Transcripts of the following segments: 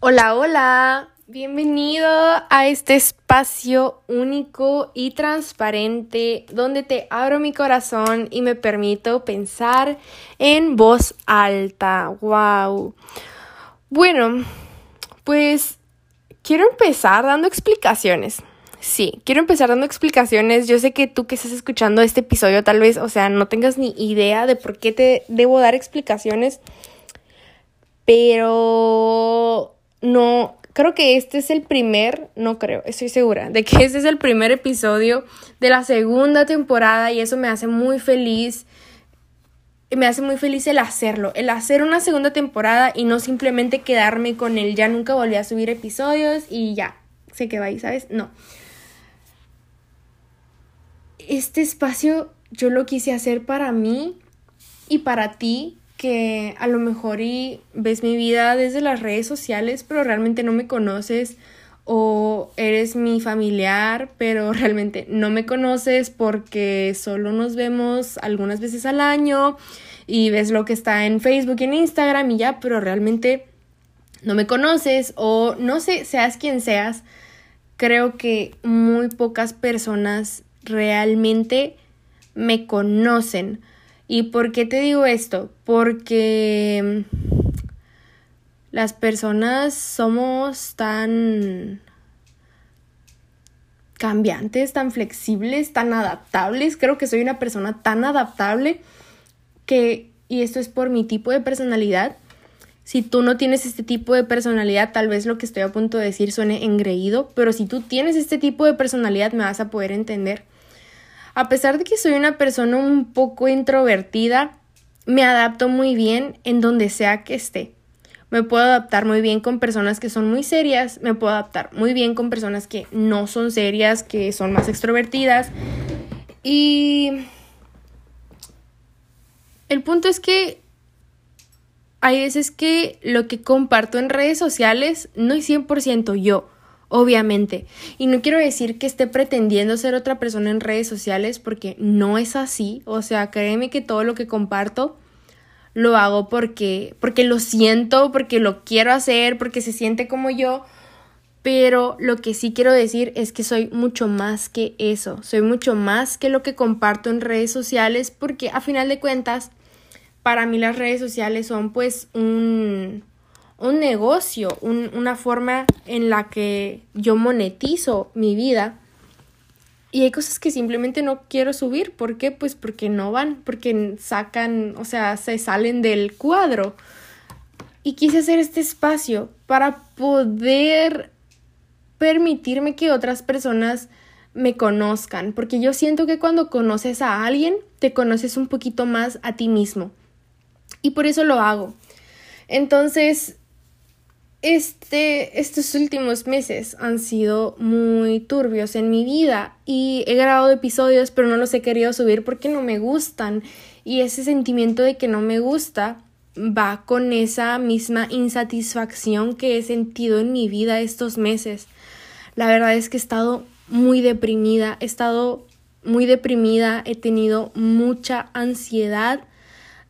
Hola, hola, bienvenido a este espacio único y transparente donde te abro mi corazón y me permito pensar en voz alta. ¡Wow! Bueno, pues quiero empezar dando explicaciones. Sí, quiero empezar dando explicaciones. Yo sé que tú que estás escuchando este episodio tal vez, o sea, no tengas ni idea de por qué te debo dar explicaciones, pero no, creo que este es el primer, no creo, estoy segura, de que este es el primer episodio de la segunda temporada y eso me hace muy feliz. Me hace muy feliz el hacerlo, el hacer una segunda temporada y no simplemente quedarme con el ya nunca volví a subir episodios y ya, se quedó ahí, ¿sabes? No. Este espacio yo lo quise hacer para mí y para ti que a lo mejor y ves mi vida desde las redes sociales, pero realmente no me conoces o eres mi familiar, pero realmente no me conoces porque solo nos vemos algunas veces al año y ves lo que está en Facebook y en Instagram y ya, pero realmente no me conoces o no sé, seas quien seas, creo que muy pocas personas realmente me conocen ¿Y por qué te digo esto? Porque las personas somos tan cambiantes, tan flexibles, tan adaptables. Creo que soy una persona tan adaptable que, y esto es por mi tipo de personalidad, si tú no tienes este tipo de personalidad, tal vez lo que estoy a punto de decir suene engreído, pero si tú tienes este tipo de personalidad me vas a poder entender. A pesar de que soy una persona un poco introvertida, me adapto muy bien en donde sea que esté. Me puedo adaptar muy bien con personas que son muy serias, me puedo adaptar muy bien con personas que no son serias, que son más extrovertidas. Y el punto es que hay veces que lo que comparto en redes sociales no es 100% yo obviamente. Y no quiero decir que esté pretendiendo ser otra persona en redes sociales porque no es así. O sea, créeme que todo lo que comparto lo hago porque, porque lo siento, porque lo quiero hacer, porque se siente como yo. Pero lo que sí quiero decir es que soy mucho más que eso. Soy mucho más que lo que comparto en redes sociales porque a final de cuentas, para mí las redes sociales son pues un un negocio, una forma en la que yo monetizo mi vida. Y hay cosas que simplemente no quiero subir. ¿Por qué? Pues porque no van, porque sacan, o sea, se salen del cuadro. Y quise hacer este espacio para poder permitirme que otras personas me conozcan, porque yo siento que cuando conoces a alguien, te conoces un poquito más a ti mismo. Y por eso lo hago. Entonces, este, estos últimos meses han sido muy turbios en mi vida y he grabado episodios pero no los he querido subir porque no me gustan y ese sentimiento de que no me gusta va con esa misma insatisfacción que he sentido en mi vida estos meses. La verdad es que he estado muy deprimida, he estado muy deprimida, he tenido mucha ansiedad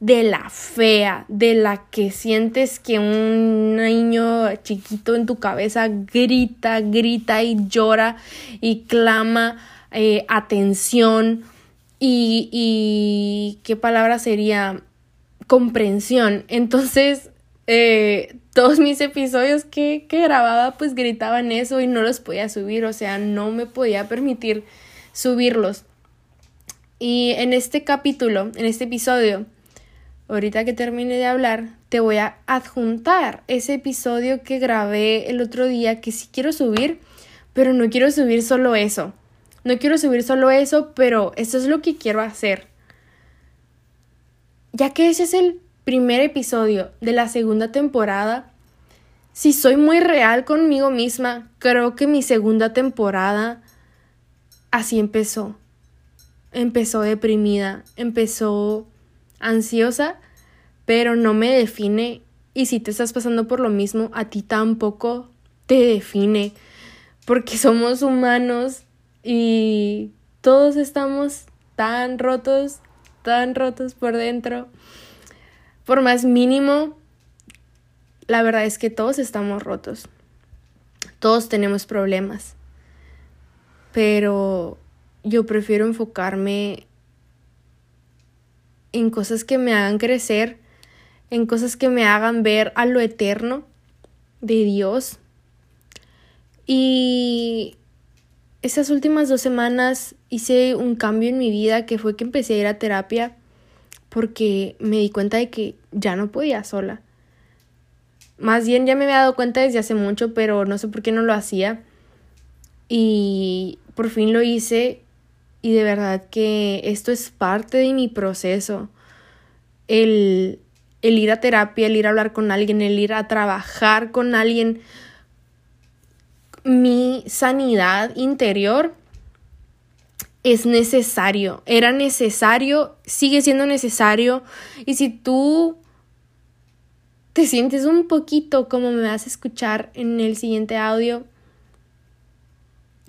de la fea, de la que sientes que un niño chiquito en tu cabeza grita, grita y llora y clama eh, atención y, y, qué palabra sería comprensión. Entonces, eh, todos mis episodios que, que grababa pues gritaban eso y no los podía subir, o sea, no me podía permitir subirlos. Y en este capítulo, en este episodio, ahorita que termine de hablar, te voy a adjuntar ese episodio que grabé el otro día que sí quiero subir, pero no quiero subir solo eso. No quiero subir solo eso, pero eso es lo que quiero hacer. Ya que ese es el primer episodio de la segunda temporada, si soy muy real conmigo misma, creo que mi segunda temporada así empezó. Empezó deprimida, empezó ansiosa, pero no me define y si te estás pasando por lo mismo, a ti tampoco te define, porque somos humanos y todos estamos tan rotos, tan rotos por dentro. Por más mínimo la verdad es que todos estamos rotos. Todos tenemos problemas. Pero yo prefiero enfocarme en cosas que me hagan crecer, en cosas que me hagan ver a lo eterno de Dios. Y esas últimas dos semanas hice un cambio en mi vida que fue que empecé a ir a terapia porque me di cuenta de que ya no podía sola. Más bien ya me había dado cuenta desde hace mucho, pero no sé por qué no lo hacía. Y por fin lo hice y de verdad que esto es parte de mi proceso. El, el ir a terapia, el ir a hablar con alguien, el ir a trabajar con alguien. Mi sanidad interior es necesario, era necesario, sigue siendo necesario. Y si tú te sientes un poquito como me vas a escuchar en el siguiente audio,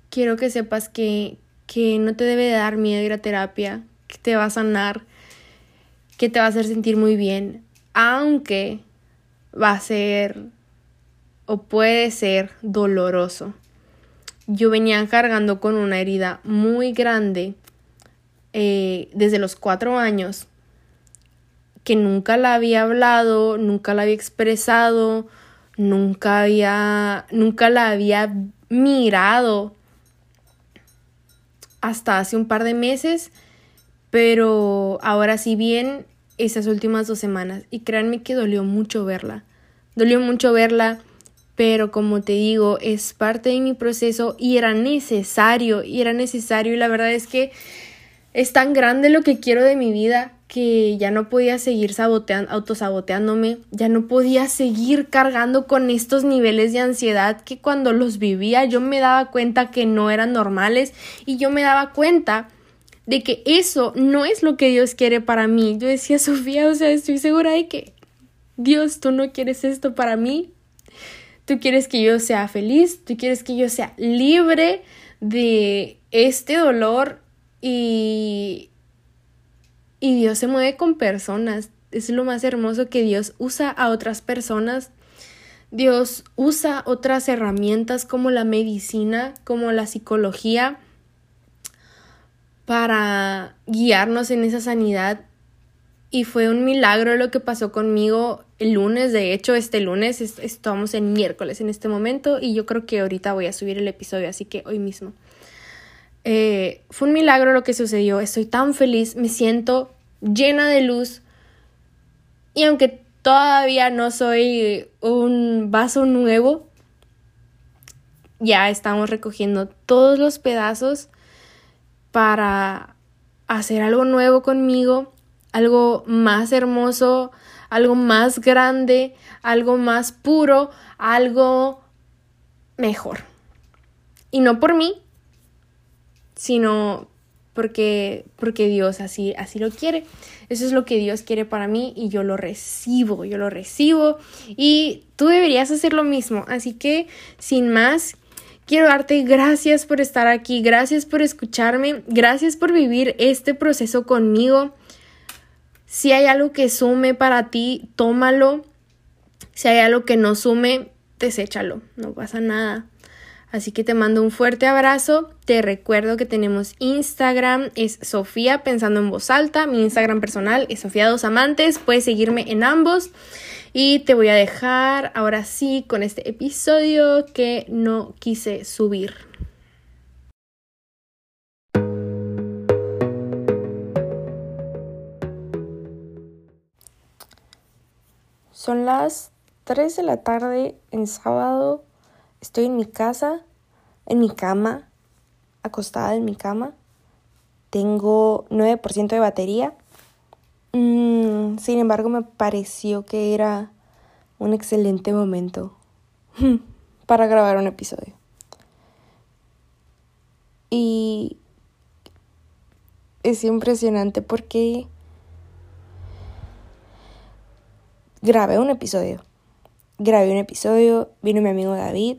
quiero que sepas que, que no te debe dar miedo ir a terapia, que te va a sanar, que te va a hacer sentir muy bien, aunque va a ser o puede ser doloroso. Yo venía cargando con una herida muy grande eh, desde los cuatro años que nunca la había hablado, nunca la había expresado, nunca había, nunca la había mirado hasta hace un par de meses, pero ahora sí bien esas últimas dos semanas y créanme que dolió mucho verla. Dolió mucho verla, pero como te digo, es parte de mi proceso y era necesario, y era necesario y la verdad es que es tan grande lo que quiero de mi vida que ya no podía seguir saboteando, autosaboteándome, ya no podía seguir cargando con estos niveles de ansiedad que cuando los vivía yo me daba cuenta que no eran normales y yo me daba cuenta de que eso no es lo que Dios quiere para mí. Yo decía, Sofía, o sea, estoy segura de que Dios, tú no quieres esto para mí. Tú quieres que yo sea feliz, tú quieres que yo sea libre de este dolor y y Dios se mueve con personas. Es lo más hermoso que Dios usa a otras personas. Dios usa otras herramientas como la medicina, como la psicología, para guiarnos en esa sanidad. Y fue un milagro lo que pasó conmigo el lunes. De hecho, este lunes estamos en miércoles en este momento y yo creo que ahorita voy a subir el episodio, así que hoy mismo. Eh, fue un milagro lo que sucedió, estoy tan feliz, me siento llena de luz y aunque todavía no soy un vaso nuevo, ya estamos recogiendo todos los pedazos para hacer algo nuevo conmigo, algo más hermoso, algo más grande, algo más puro, algo mejor. Y no por mí, sino porque, porque Dios así, así lo quiere. Eso es lo que Dios quiere para mí y yo lo recibo, yo lo recibo y tú deberías hacer lo mismo. Así que, sin más, quiero darte gracias por estar aquí, gracias por escucharme, gracias por vivir este proceso conmigo. Si hay algo que sume para ti, tómalo. Si hay algo que no sume, deséchalo, no pasa nada. Así que te mando un fuerte abrazo. Te recuerdo que tenemos Instagram, es Sofía Pensando en Voz Alta. Mi Instagram personal es Sofía Dos Amantes. Puedes seguirme en ambos. Y te voy a dejar ahora sí con este episodio que no quise subir. Son las 3 de la tarde en sábado Estoy en mi casa, en mi cama, acostada en mi cama. Tengo 9% de batería. Mm, sin embargo, me pareció que era un excelente momento para grabar un episodio. Y es impresionante porque grabé un episodio grabé un episodio, vino mi amigo David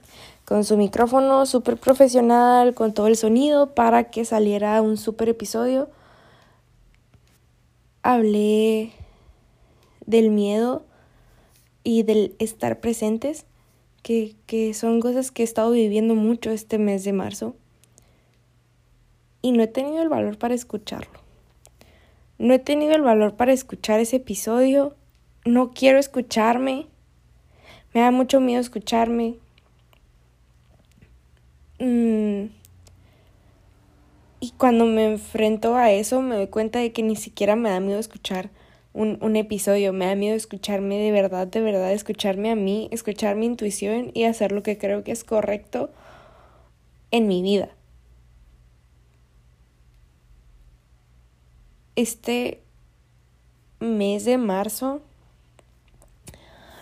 con su micrófono súper profesional, con todo el sonido para que saliera un súper episodio. Hablé del miedo y del estar presentes, que, que son cosas que he estado viviendo mucho este mes de marzo y no he tenido el valor para escucharlo. No he tenido el valor para escuchar ese episodio. No quiero escucharme. Me da mucho miedo escucharme. Mm. Y cuando me enfrento a eso me doy cuenta de que ni siquiera me da miedo escuchar un, un, episodio. Me da miedo escucharme de verdad, de verdad, escucharme a mí, escuchar mi intuición y hacer lo que creo que es correcto en mi vida. Este mes de marzo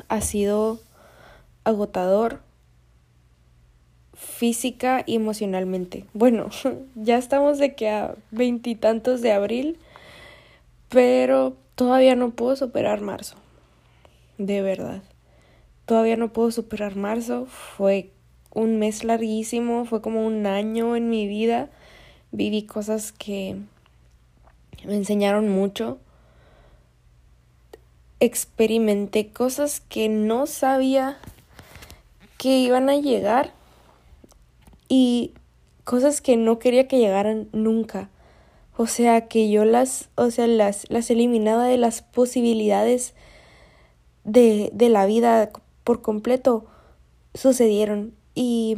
ha sido agotador física y emocionalmente. Bueno, ya estamos de que a veintitantos de abril, pero todavía no puedo superar marzo. De verdad. Todavía no puedo superar marzo. Fue un mes larguísimo, fue como un año en mi vida. Viví cosas que me enseñaron mucho. Experimenté cosas que no sabía que iban a llegar y cosas que no quería que llegaran nunca. O sea, que yo las, o sea, las, las eliminaba de las posibilidades de, de la vida por completo. Sucedieron y,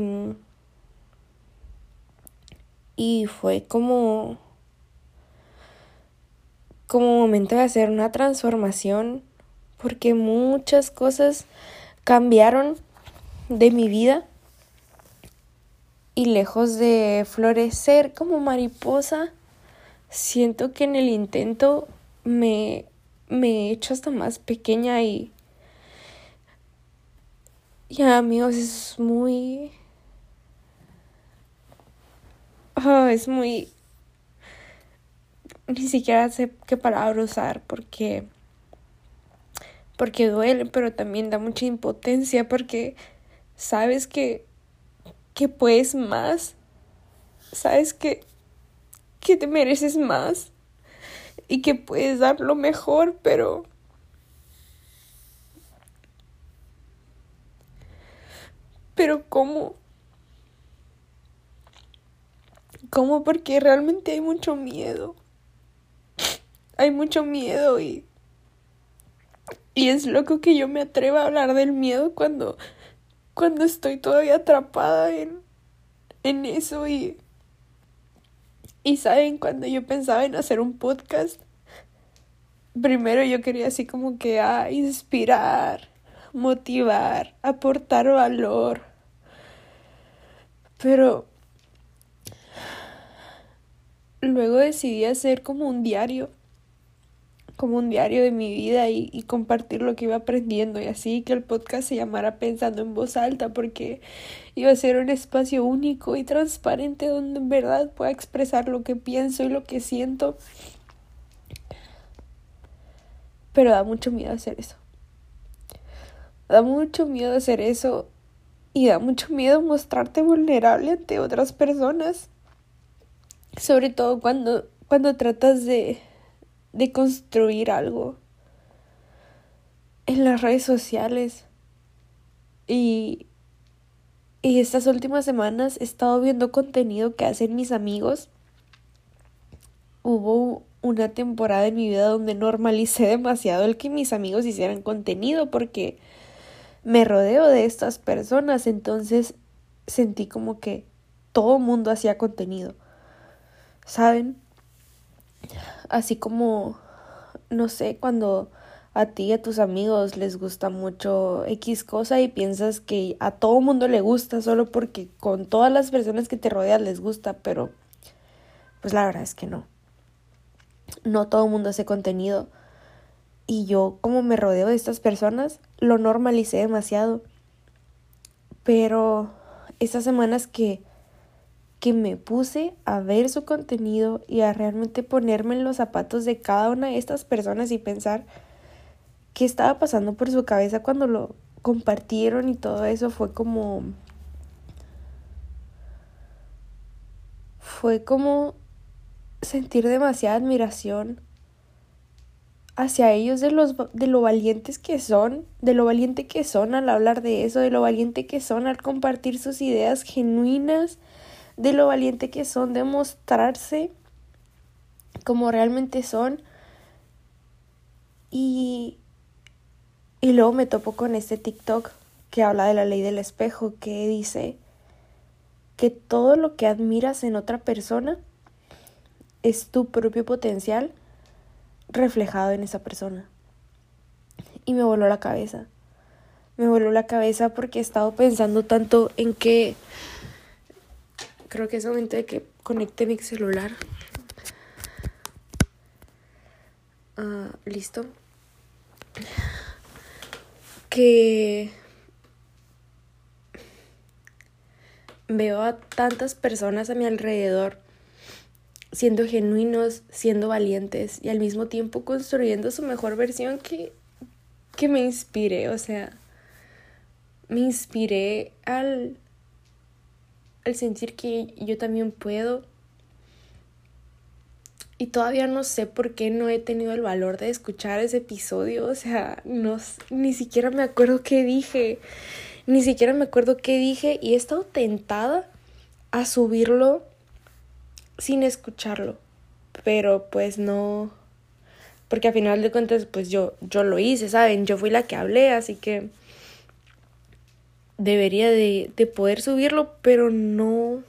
y fue como como momento de hacer una transformación porque muchas cosas cambiaron de mi vida y lejos de florecer como mariposa, siento que en el intento me, me he hecho hasta más pequeña y ya amigos es muy oh, es muy ni siquiera sé qué palabra usar porque porque duele, pero también da mucha impotencia porque sabes que que puedes más. Sabes que que te mereces más y que puedes dar lo mejor, pero pero cómo cómo porque realmente hay mucho miedo hay mucho miedo y y es loco que yo me atreva a hablar del miedo cuando cuando estoy todavía atrapada en en eso y y saben cuando yo pensaba en hacer un podcast primero yo quería así como que ah, inspirar motivar aportar valor. Pero luego decidí hacer como un diario como un diario de mi vida y, compartir lo que iba aprendiendo y así que el podcast se llamara Pensando en voz alta porque iba a ser un espacio único y transparente donde en verdad pueda expresar lo que pienso y lo que siento. Pero da mucho miedo hacer eso. Da mucho miedo hacer eso y da mucho miedo mostrarte vulnerable ante otras personas. Sobre todo cuando, cuando tratas de de construir algo en las redes sociales. Y, y estas últimas semanas he estado viendo contenido que hacen mis amigos. Hubo una temporada en mi vida donde normalicé demasiado el que mis amigos hicieran contenido porque me rodeo de estas personas, entonces sentí como que todo mundo hacía contenido. ¿Saben? Así como, no sé, cuando a ti y a tus amigos les gusta mucho X cosa y piensas que a todo mundo le gusta solo porque con todas las personas que te rodean les gusta, pero pues la verdad es que no. No todo el mundo hace contenido. Y yo como me rodeo de estas personas, lo normalicé demasiado. Pero estas semanas que que me puse a ver su contenido y a realmente ponerme en los zapatos de cada una de estas personas y pensar qué estaba pasando por su cabeza cuando lo compartieron y todo eso fue como fue como sentir demasiada admiración hacia ellos de, los, de lo valientes que son, de lo valiente que son al hablar de eso, de lo valiente que son al compartir sus ideas genuinas, de lo valiente que son de mostrarse como realmente son. Y, y luego me topo con este TikTok que habla de la ley del espejo, que dice que todo lo que admiras en otra persona es tu propio potencial reflejado en esa persona. Y me voló la cabeza. Me voló la cabeza porque he estado pensando tanto en que creo que es momento de que conecte mi celular. Ah, listo. Que veo a tantas personas a mi alrededor siendo genuinos, siendo valientes y al mismo tiempo construyendo su mejor versión que, que me inspiré, o sea, me inspiré al, al sentir que yo también puedo. Y todavía no sé por qué no he tenido el valor de escuchar ese episodio. O sea, no, ni siquiera me acuerdo qué dije. Ni siquiera me acuerdo qué dije. Y he estado tentada a subirlo sin escucharlo. Pero pues no. Porque a final de cuentas, pues yo, yo lo hice, ¿saben? Yo fui la que hablé, así que debería de, de poder subirlo, pero no.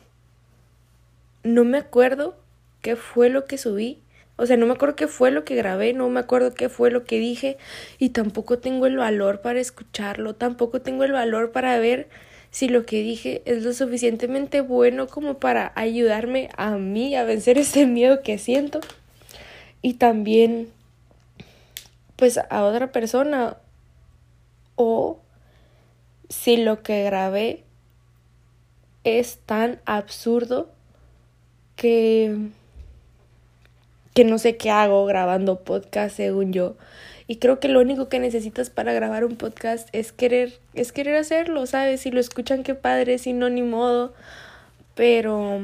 No me acuerdo qué fue lo que subí. O sea, no me acuerdo qué fue lo que grabé, no me acuerdo qué fue lo que dije y tampoco tengo el valor para escucharlo, tampoco tengo el valor para ver si lo que dije es lo suficientemente bueno como para ayudarme a mí a vencer ese miedo que siento y también pues a otra persona o si lo que grabé es tan absurdo que que no sé qué hago grabando podcast según yo y creo que lo único que necesitas para grabar un podcast es querer, es querer hacerlo, ¿sabes? Si lo escuchan, qué padre, si no, ni modo. Pero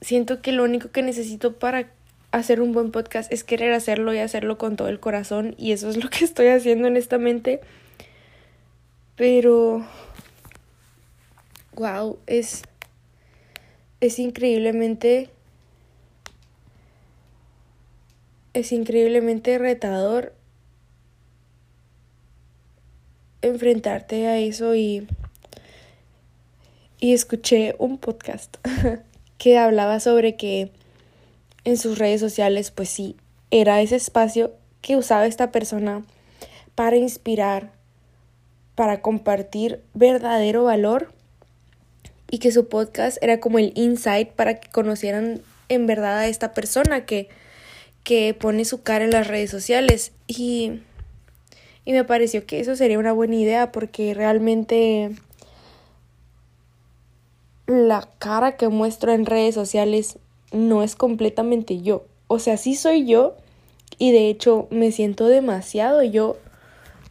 siento que lo único que necesito para hacer un buen podcast es querer hacerlo y hacerlo con todo el corazón. Y eso es lo que estoy haciendo honestamente. Pero... Wow, es... Es increíblemente es increíblemente retador enfrentarte a eso y, y escuché un podcast que hablaba sobre que en sus redes sociales pues sí, era ese espacio que usaba esta persona para inspirar, para compartir verdadero valor y que su podcast era como el insight para que conocieran en verdad a esta persona que que pone su cara en las redes sociales y, y me pareció que eso sería una buena idea porque realmente la cara que muestro en redes sociales no es completamente yo. O sea, sí soy yo y de hecho me siento demasiado yo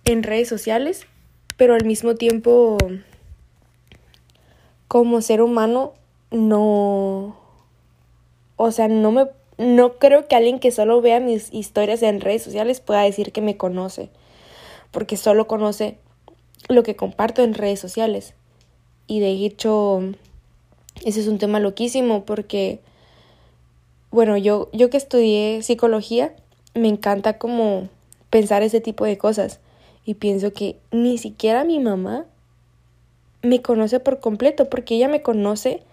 en redes sociales, pero al mismo tiempo como ser humano no o sea, no me no creo que alguien que solo vea mis historias en redes sociales pueda decir que me conoce, porque solo conoce lo que comparto en redes sociales. Y de hecho, ese es un tema loquísimo porque, bueno, yo, yo que estudié psicología, me encanta como pensar ese tipo de cosas. Y pienso que ni siquiera mi mamá me conoce por completo, porque ella me conoce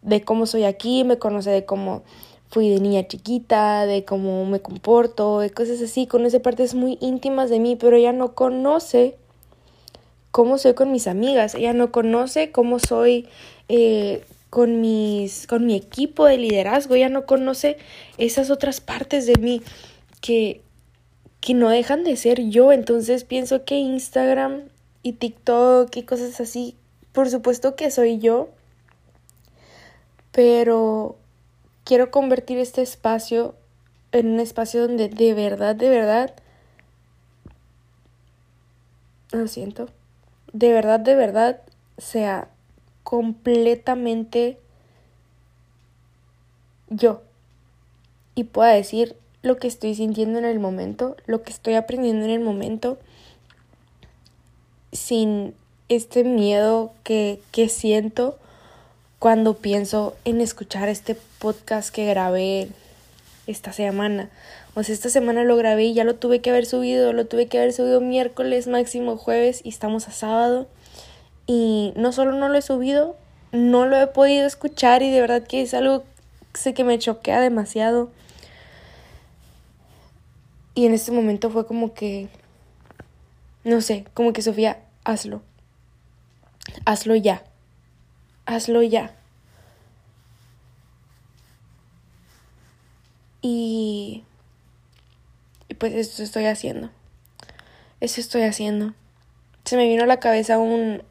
de cómo soy aquí, me conoce de cómo fui de niña chiquita, de cómo me comporto, de cosas así, conoce partes muy íntimas de mí, pero ella no conoce cómo soy con mis amigas, ella no conoce cómo soy eh, con, mis, con mi equipo de liderazgo, ella no conoce esas otras partes de mí que, que no dejan de ser yo, entonces pienso que Instagram y TikTok y cosas así, por supuesto que soy yo, pero quiero convertir este espacio en un espacio donde de verdad, de verdad, lo siento, de verdad, de verdad sea completamente yo. Y pueda decir lo que estoy sintiendo en el momento, lo que estoy aprendiendo en el momento, sin este miedo que, que siento cuando pienso en escuchar este podcast que grabé esta semana. O sea, esta semana lo grabé y ya lo tuve que haber subido, lo tuve que haber subido miércoles, máximo jueves y estamos a sábado. Y no solo no lo he subido, no lo he podido escuchar y de verdad que es algo sé que me choquea demasiado. Y en este momento fue como que, no sé, como que Sofía, hazlo. Hazlo ya. Hazlo ya. Y, y pues eso estoy haciendo. Eso estoy haciendo. Se me vino a la cabeza un,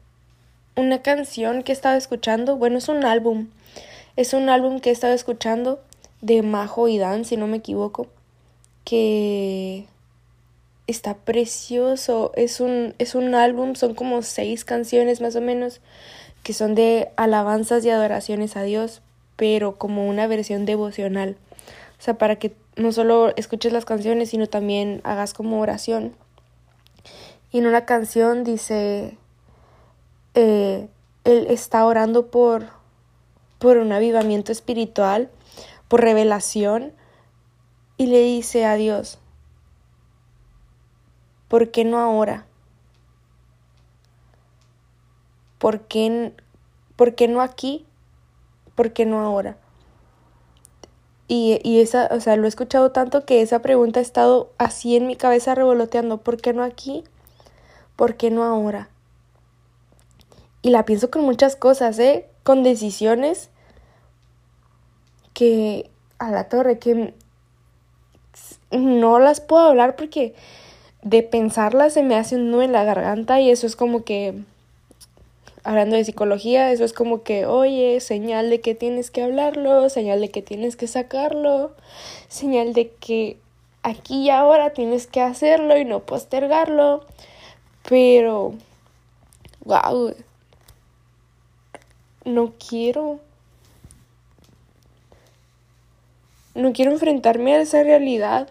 una canción que estaba escuchando. Bueno, es un álbum. Es un álbum que he estado escuchando de Majo y Dan, si no me equivoco que está precioso. Es un, es un álbum, son como seis canciones más o menos, que son de alabanzas y adoraciones a Dios, pero como una versión devocional. O sea, para que no solo escuches las canciones, sino también hagas como oración. Y en una canción dice, eh, él está orando por, por un avivamiento espiritual, por revelación, y le dice a Dios, ¿por qué no ahora? ¿Por qué, ¿Por qué no aquí? ¿Por qué no ahora? Y, y, esa, o sea, lo he escuchado tanto que esa pregunta ha estado así en mi cabeza revoloteando. ¿Por qué no aquí? ¿Por qué no ahora? Y la pienso con muchas cosas, ¿eh? Con decisiones que a la torre, que no las puedo hablar porque de pensarlas se me hace un nudo en la garganta y eso es como que, hablando de psicología, eso es como que, oye, señal de que tienes que hablarlo, señal de que tienes que sacarlo, señal de que aquí y ahora tienes que hacerlo y no postergarlo, pero, wow, no quiero. No quiero enfrentarme a esa realidad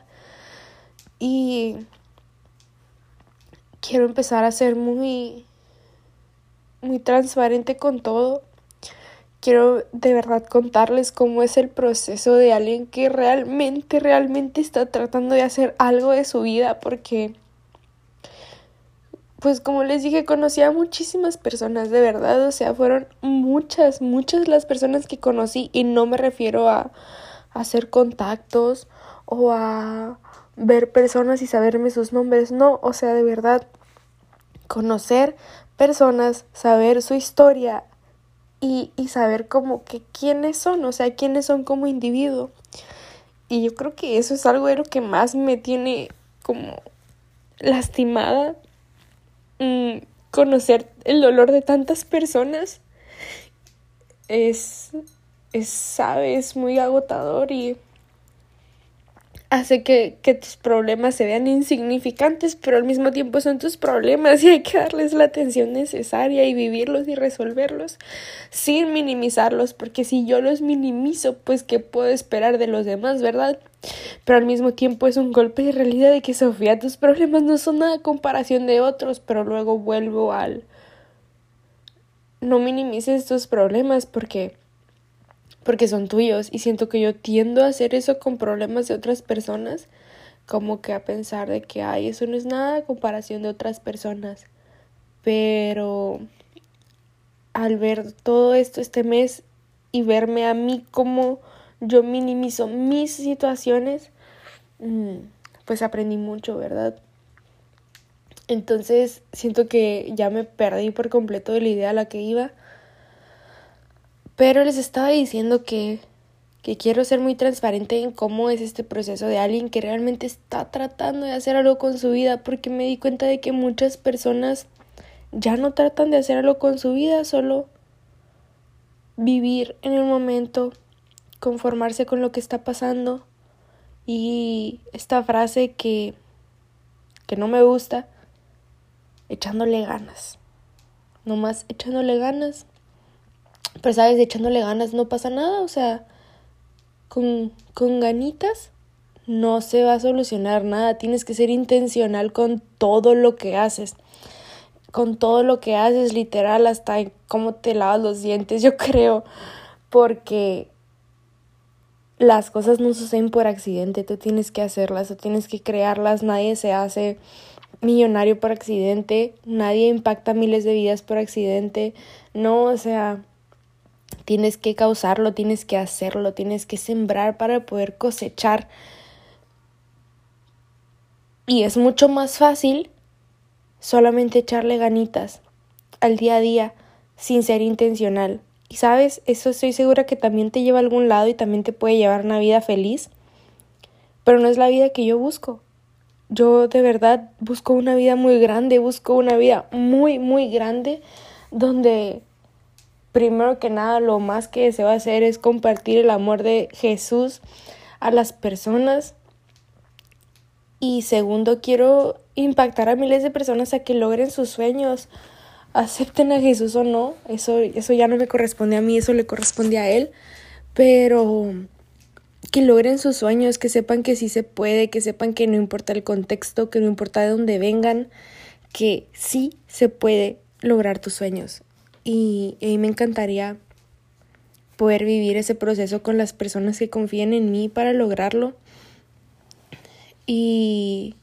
y quiero empezar a ser muy, muy transparente con todo. Quiero de verdad contarles cómo es el proceso de alguien que realmente, realmente está tratando de hacer algo de su vida porque, pues como les dije, conocí a muchísimas personas, de verdad, o sea, fueron muchas, muchas las personas que conocí y no me refiero a, a hacer contactos o a ver personas y saberme sus nombres, no, o sea, de verdad, conocer personas, saber su historia y, y saber como que quiénes son, o sea, quiénes son como individuo. Y yo creo que eso es algo de lo que más me tiene como lastimada. Mm, conocer el dolor de tantas personas es, es, sabes, muy agotador y hace que, que, tus problemas se vean insignificantes, pero al mismo tiempo son tus problemas y hay que darles la atención necesaria y vivirlos y resolverlos sin minimizarlos, porque si yo los minimizo, pues qué puedo esperar de los demás, ¿verdad? Pero al mismo tiempo es un golpe de realidad de que Sofía, tus problemas no son nada comparación de otros, pero luego vuelvo al no minimices tus problemas porque porque son tuyos y siento que yo tiendo a hacer eso con problemas de otras personas, como que a pensar de que, ay, eso no es nada a comparación de otras personas. Pero al ver todo esto este mes y verme a mí como yo minimizo mis situaciones, mm, pues aprendí mucho, ¿verdad? Entonces siento que ya me perdí por completo de la idea a la que iba pero les estaba diciendo que, que quiero ser muy transparente en cómo es este proceso de alguien que realmente está tratando de hacer algo con su vida, porque me di cuenta de que muchas personas ya no tratan de hacer algo con su vida, solo vivir en el momento, conformarse con lo que está pasando. Y esta frase que, que no me gusta, echándole ganas. Nomás echándole ganas pero sabes, echándole ganas no pasa nada, o sea, con, con ganitas no se va a solucionar nada. Tienes que ser intencional con todo lo que haces. Con todo lo que haces, literal, hasta en cómo te lavas los dientes, yo creo. Porque las cosas no suceden por accidente. Tú tienes que hacerlas, tú tienes que crearlas. Nadie se hace millonario por accidente. Nadie impacta miles de vidas por accidente. No, o sea, tienes que causarlo, tienes que hacerlo, tienes que sembrar para poder cosechar y es mucho más fácil solamente echarle ganitas al día a día sin ser intencional. Y sabes, eso estoy segura que también te lleva a algún lado y también te puede llevar una vida feliz. Pero no es la vida que yo busco. Yo de verdad busco una vida muy grande, busco una vida muy, muy grande donde primero que nada lo más que se va a hacer es compartir el amor de Jesús a las personas y segundo, quiero impactar a miles de personas a que logren sus sueños, acepten a Jesús o no. Eso, eso ya no me corresponde a mí, eso le corresponde a Él. Pero que logren sus sueños, que sepan que sí se puede, que sepan que no importa el contexto, que no importa de dónde vengan, que sí se puede lograr tus sueños. Y, y me encantaría poder vivir ese proceso con las personas que confíen en mí para lograrlo y,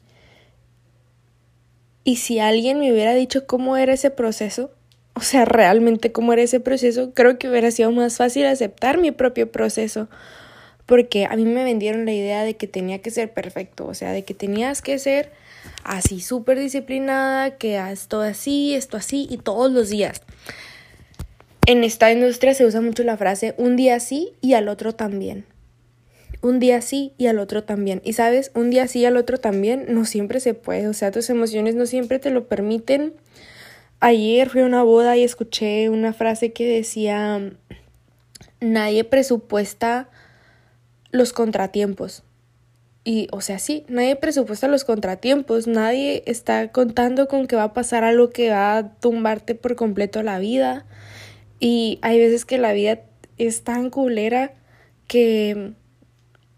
y si alguien me hubiera dicho cómo era ese proceso, o sea, realmente cómo era ese proceso, creo que hubiera sido más fácil aceptar mi propio proceso. Porque a mí me vendieron la idea de que tenía que ser perfecto, o sea, de que tenías que ser así súper disciplinada, que esto así, esto así y todos los días. En esta industria se usa mucho la frase un día sí y al otro también un día sí y al otro también. Y sabes, un día sí y al otro también no siempre se puede, o sea, tus emociones no siempre te lo permiten. Ayer fui a una boda y escuché una frase que decía, nadie presupuesta los contratiempos. Y, o sea, sí, nadie presupuesta los contratiempos, nadie está contando con que va a pasar algo que va a tumbarte por completo la vida. Y hay veces que la vida es tan culera que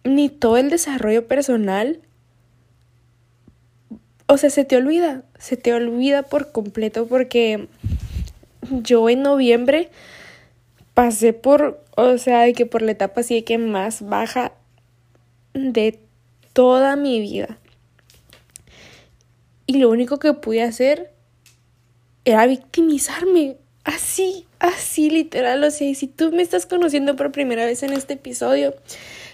ni todo el desarrollo personal, o sea, se te olvida, se te olvida por completo porque yo en noviembre pasé por, o sea, de que por la etapa así que más baja de toda mi vida. Y lo único que pude hacer era victimizarme. Así, así literal. O sea, si tú me estás conociendo por primera vez en este episodio,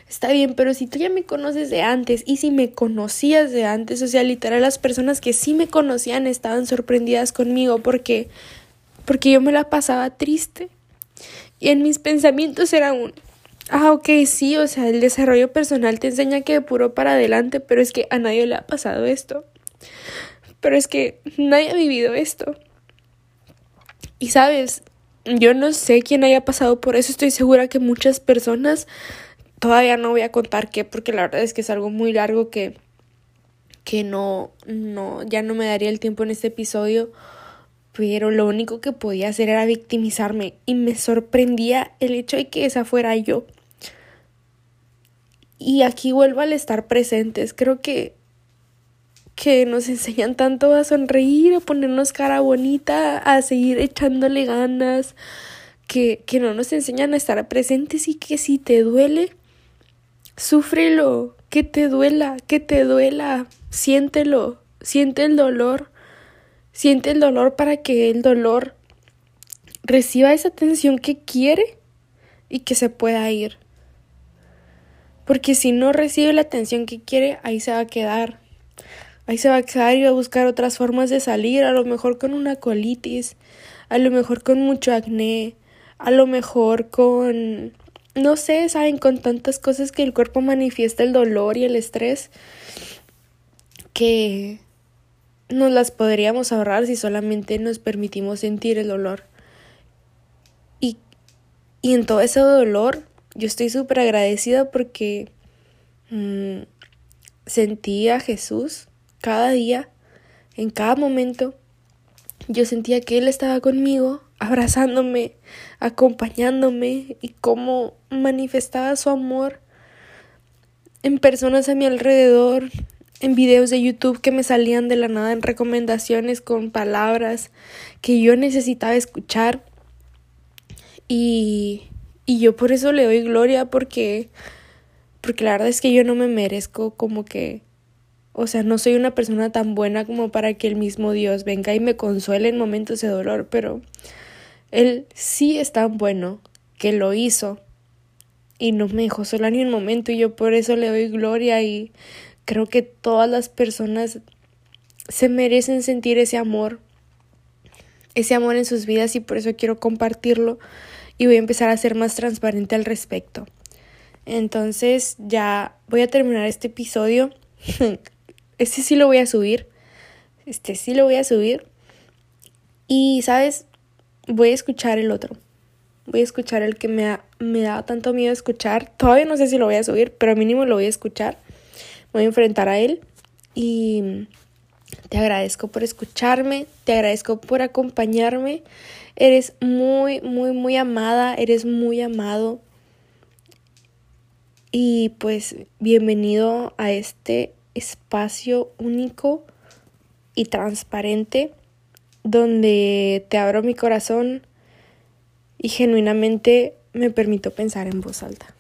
Está bien, pero si tú ya me conoces de antes y si me conocías de antes, o sea, literal las personas que sí me conocían estaban sorprendidas conmigo porque porque yo me la pasaba triste. Y en mis pensamientos era un Ah, ok, sí, o sea, el desarrollo personal te enseña que de puro para adelante, pero es que a nadie le ha pasado esto. Pero es que nadie ha vivido esto. Y sabes, yo no sé quién haya pasado por eso, estoy segura que muchas personas Todavía no voy a contar qué, porque la verdad es que es algo muy largo que, que no, no, ya no me daría el tiempo en este episodio. Pero lo único que podía hacer era victimizarme. Y me sorprendía el hecho de que esa fuera yo. Y aquí vuelvo al estar presentes. Creo que que nos enseñan tanto a sonreír, a ponernos cara bonita, a seguir echándole ganas, que, que no nos enseñan a estar presentes y que si te duele, Súfrelo, que te duela, que te duela, siéntelo, siente el dolor, siente el dolor para que el dolor reciba esa atención que quiere y que se pueda ir. Porque si no recibe la atención que quiere, ahí se va a quedar. Ahí se va a quedar y va a buscar otras formas de salir, a lo mejor con una colitis, a lo mejor con mucho acné, a lo mejor con no sé, saben, con tantas cosas que el cuerpo manifiesta el dolor y el estrés, que nos las podríamos ahorrar si solamente nos permitimos sentir el dolor. Y, y en todo ese dolor, yo estoy súper agradecida porque mm, sentí a Jesús cada día, en cada momento. Yo sentía que Él estaba conmigo, abrazándome, acompañándome y cómo manifestaba su amor en personas a mi alrededor, en videos de YouTube que me salían de la nada en recomendaciones con palabras que yo necesitaba escuchar. Y, y yo por eso le doy gloria porque porque la verdad es que yo no me merezco como que o sea, no soy una persona tan buena como para que el mismo Dios venga y me consuele en momentos de dolor, pero Él sí es tan bueno que lo hizo y no me dejó sola ni un momento y yo por eso le doy gloria y creo que todas las personas se merecen sentir ese amor, ese amor en sus vidas y por eso quiero compartirlo y voy a empezar a ser más transparente al respecto. Entonces ya voy a terminar este episodio. Este sí lo voy a subir. Este sí lo voy a subir. Y, ¿sabes? Voy a escuchar el otro. Voy a escuchar el que me, me da tanto miedo escuchar. Todavía no sé si lo voy a subir, pero mínimo lo voy a escuchar. Voy a enfrentar a él. Y te agradezco por escucharme. Te agradezco por acompañarme. Eres muy, muy, muy amada. Eres muy amado. Y pues bienvenido a este espacio único y transparente donde te abro mi corazón y genuinamente me permito pensar en voz alta.